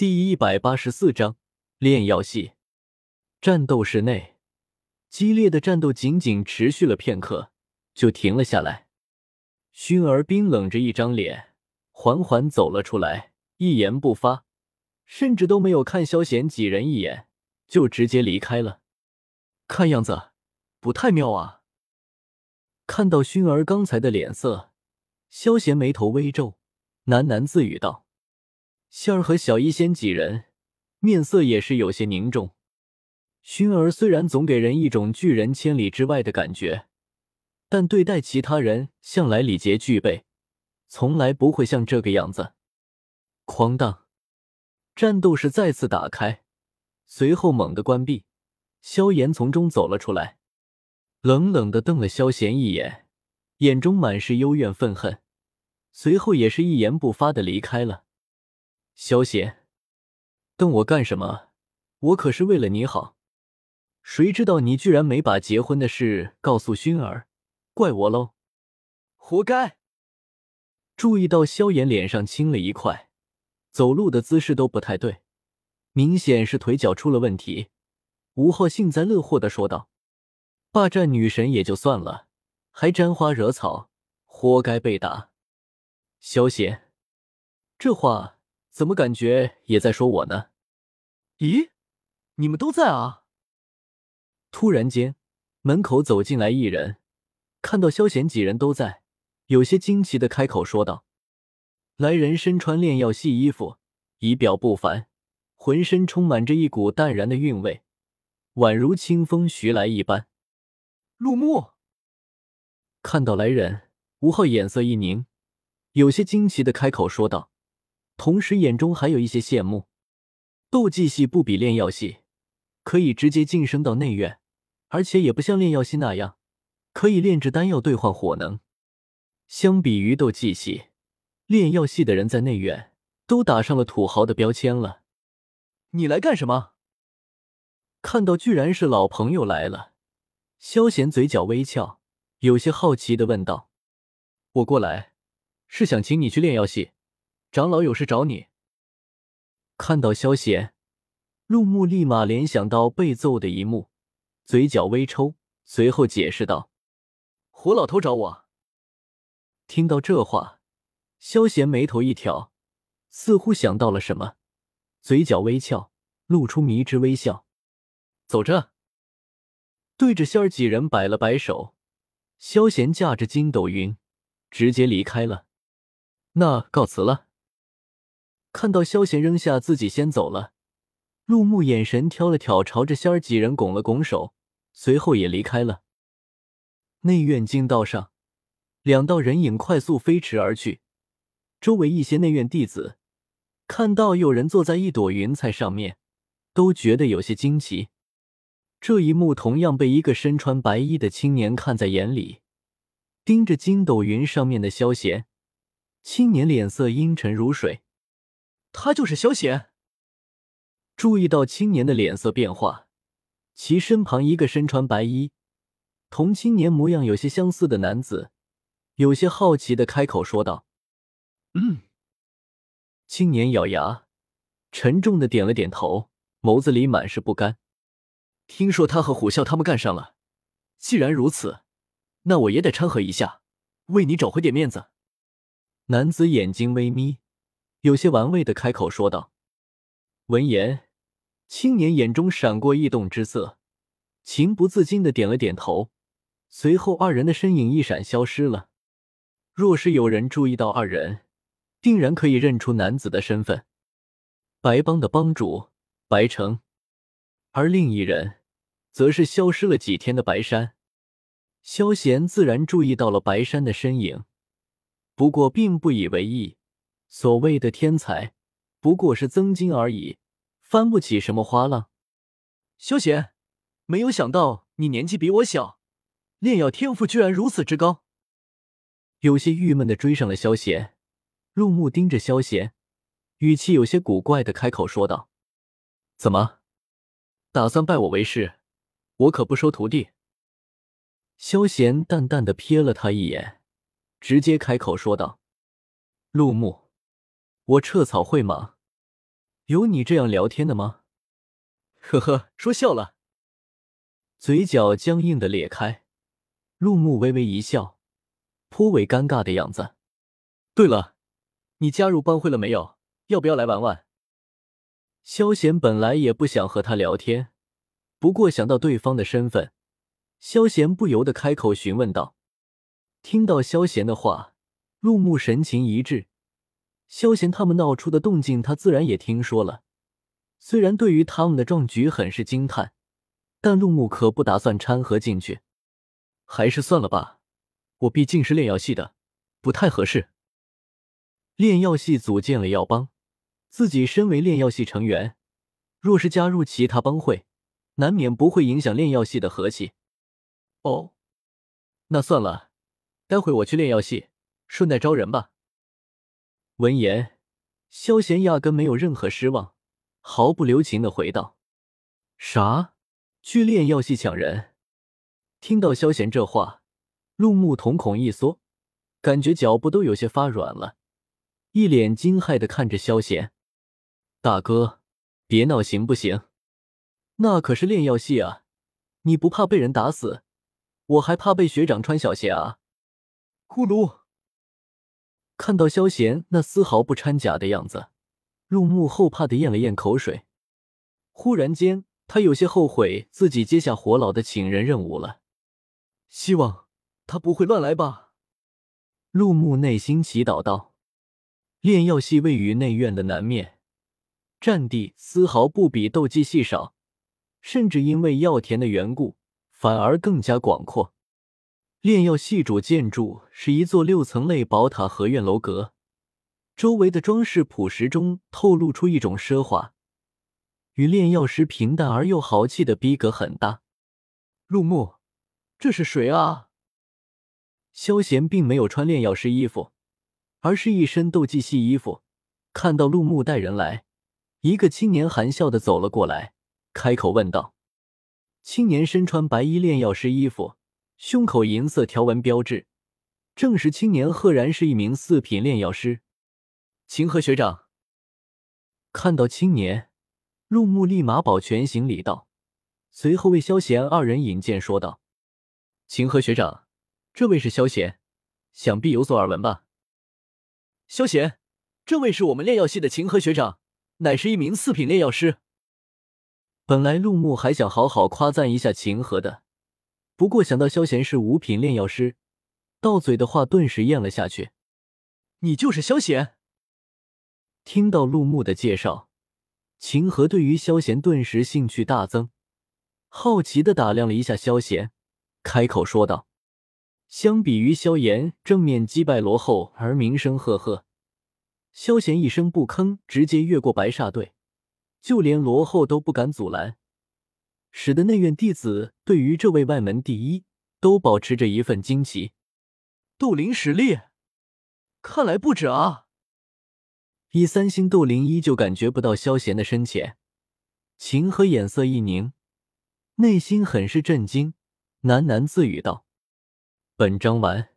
第一百八十四章炼药系。战斗室内，激烈的战斗仅仅持续了片刻，就停了下来。薰儿冰冷着一张脸，缓缓走了出来，一言不发，甚至都没有看萧贤几人一眼，就直接离开了。看样子不太妙啊！看到薰儿刚才的脸色，萧贤眉头微皱，喃喃自语道。仙儿和小医仙几人面色也是有些凝重。薰儿虽然总给人一种拒人千里之外的感觉，但对待其他人向来礼节具备，从来不会像这个样子。哐当，战斗室再次打开，随后猛地关闭。萧炎从中走了出来，冷冷的瞪了萧贤一眼，眼中满是幽怨愤恨，随后也是一言不发的离开了。萧贤，瞪我干什么？我可是为了你好。谁知道你居然没把结婚的事告诉薰儿，怪我喽！活该！注意到萧炎脸上青了一块，走路的姿势都不太对，明显是腿脚出了问题。吴昊幸灾乐祸的说道：“霸占女神也就算了，还沾花惹草，活该被打。”萧贤，这话。怎么感觉也在说我呢？咦，你们都在啊！突然间，门口走进来一人，看到萧贤几人都在，有些惊奇的开口说道：“来人身穿炼药系衣服，仪表不凡，浑身充满着一股淡然的韵味，宛如清风徐来一般。”陆木看到来人，吴昊眼色一凝，有些惊奇的开口说道。同时，眼中还有一些羡慕。斗技系不比炼药系，可以直接晋升到内院，而且也不像炼药系那样可以炼制丹药兑换火能。相比于斗技系，炼药系的人在内院都打上了土豪的标签了。你来干什么？看到居然是老朋友来了，萧贤嘴角微翘，有些好奇的问道：“我过来是想请你去炼药系。”长老有事找你。看到萧贤，陆木立马联想到被揍的一幕，嘴角微抽，随后解释道：“胡老头找我。”听到这话，萧贤眉头一挑，似乎想到了什么，嘴角微翘，露出迷之微笑。走着，对着仙儿几人摆了摆手，萧贤驾着筋斗云，直接离开了。那告辞了。看到萧贤扔下自己先走了，陆木眼神挑了挑，朝着仙儿几人拱了拱手，随后也离开了。内院经道上，两道人影快速飞驰而去，周围一些内院弟子看到有人坐在一朵云彩上面，都觉得有些惊奇。这一幕同样被一个身穿白衣的青年看在眼里，盯着筋斗云上面的萧贤，青年脸色阴沉如水。他就是萧贤。注意到青年的脸色变化，其身旁一个身穿白衣、同青年模样有些相似的男子，有些好奇的开口说道：“嗯。”青年咬牙，沉重的点了点头，眸子里满是不甘。听说他和虎啸他们干上了，既然如此，那我也得掺和一下，为你找回点面子。男子眼睛微眯。有些玩味的开口说道。闻言，青年眼中闪过异动之色，情不自禁的点了点头。随后，二人的身影一闪，消失了。若是有人注意到二人，定然可以认出男子的身份——白帮的帮主白城。而另一人，则是消失了几天的白山。萧贤自然注意到了白山的身影，不过并不以为意。所谓的天才，不过是增金而已，翻不起什么花浪。萧贤，没有想到你年纪比我小，炼药天赋居然如此之高。有些郁闷的追上了萧贤，陆木盯着萧贤，语气有些古怪的开口说道：“怎么，打算拜我为师？我可不收徒弟。”萧贤淡淡的瞥了他一眼，直接开口说道：“陆木。”我撤草会吗，有你这样聊天的吗？呵呵，说笑了。嘴角僵硬的裂开，陆木微微一笑，颇为尴尬的样子。对了，你加入帮会了没有？要不要来玩玩？萧贤本来也不想和他聊天，不过想到对方的身份，萧贤不由得开口询问道。听到萧贤的话，陆木神情一滞。萧贤他们闹出的动静，他自然也听说了。虽然对于他们的壮举很是惊叹，但陆木可不打算掺和进去。还是算了吧，我毕竟是炼药系的，不太合适。炼药系组建了药帮，自己身为炼药系成员，若是加入其他帮会，难免不会影响炼药系的和气。哦，那算了。待会我去炼药系，顺带招人吧。闻言，萧贤压根没有任何失望，毫不留情的回道：“啥？去炼药系抢人？”听到萧贤这话，陆木瞳孔一缩，感觉脚步都有些发软了，一脸惊骇的看着萧贤：“大哥，别闹行不行？那可是炼药系啊，你不怕被人打死，我还怕被学长穿小鞋啊！”咕噜！看到萧贤那丝毫不掺假的样子，陆木后怕的咽了咽口水。忽然间，他有些后悔自己接下火老的请人任务了。希望他不会乱来吧？陆木内心祈祷道。炼药系位于内院的南面，占地丝毫不比斗技系少，甚至因为药田的缘故，反而更加广阔。炼药系主建筑是一座六层类宝塔合院楼阁，周围的装饰朴实中透露出一种奢华，与炼药师平淡而又豪气的逼格很大。入目，这是谁啊？萧贤并没有穿炼药师衣服，而是一身斗技系衣服。看到陆木带人来，一个青年含笑的走了过来，开口问道：“青年身穿白衣炼药师衣服。”胸口银色条纹标志，正是青年赫然是一名四品炼药师。秦河学长看到青年，陆木立马保全行礼道，随后为萧贤二人引荐说道：“秦河学长，这位是萧贤，想必有所耳闻吧？”萧贤，这位是我们炼药系的秦河学长，乃是一名四品炼药师。本来陆木还想好好夸赞一下秦河的。不过想到萧贤是五品炼药师，到嘴的话顿时咽了下去。你就是萧贤？听到陆木的介绍，秦河对于萧贤顿时兴趣大增，好奇的打量了一下萧贤，开口说道：“相比于萧炎正面击败罗后而名声赫赫，萧贤一声不吭，直接越过白煞队，就连罗后都不敢阻拦。”使得内院弟子对于这位外门第一都保持着一份惊奇。斗灵实力，看来不止啊！以三星斗灵依旧感觉不到萧贤的深浅。秦和眼色一凝，内心很是震惊，喃喃自语道：“本章完。”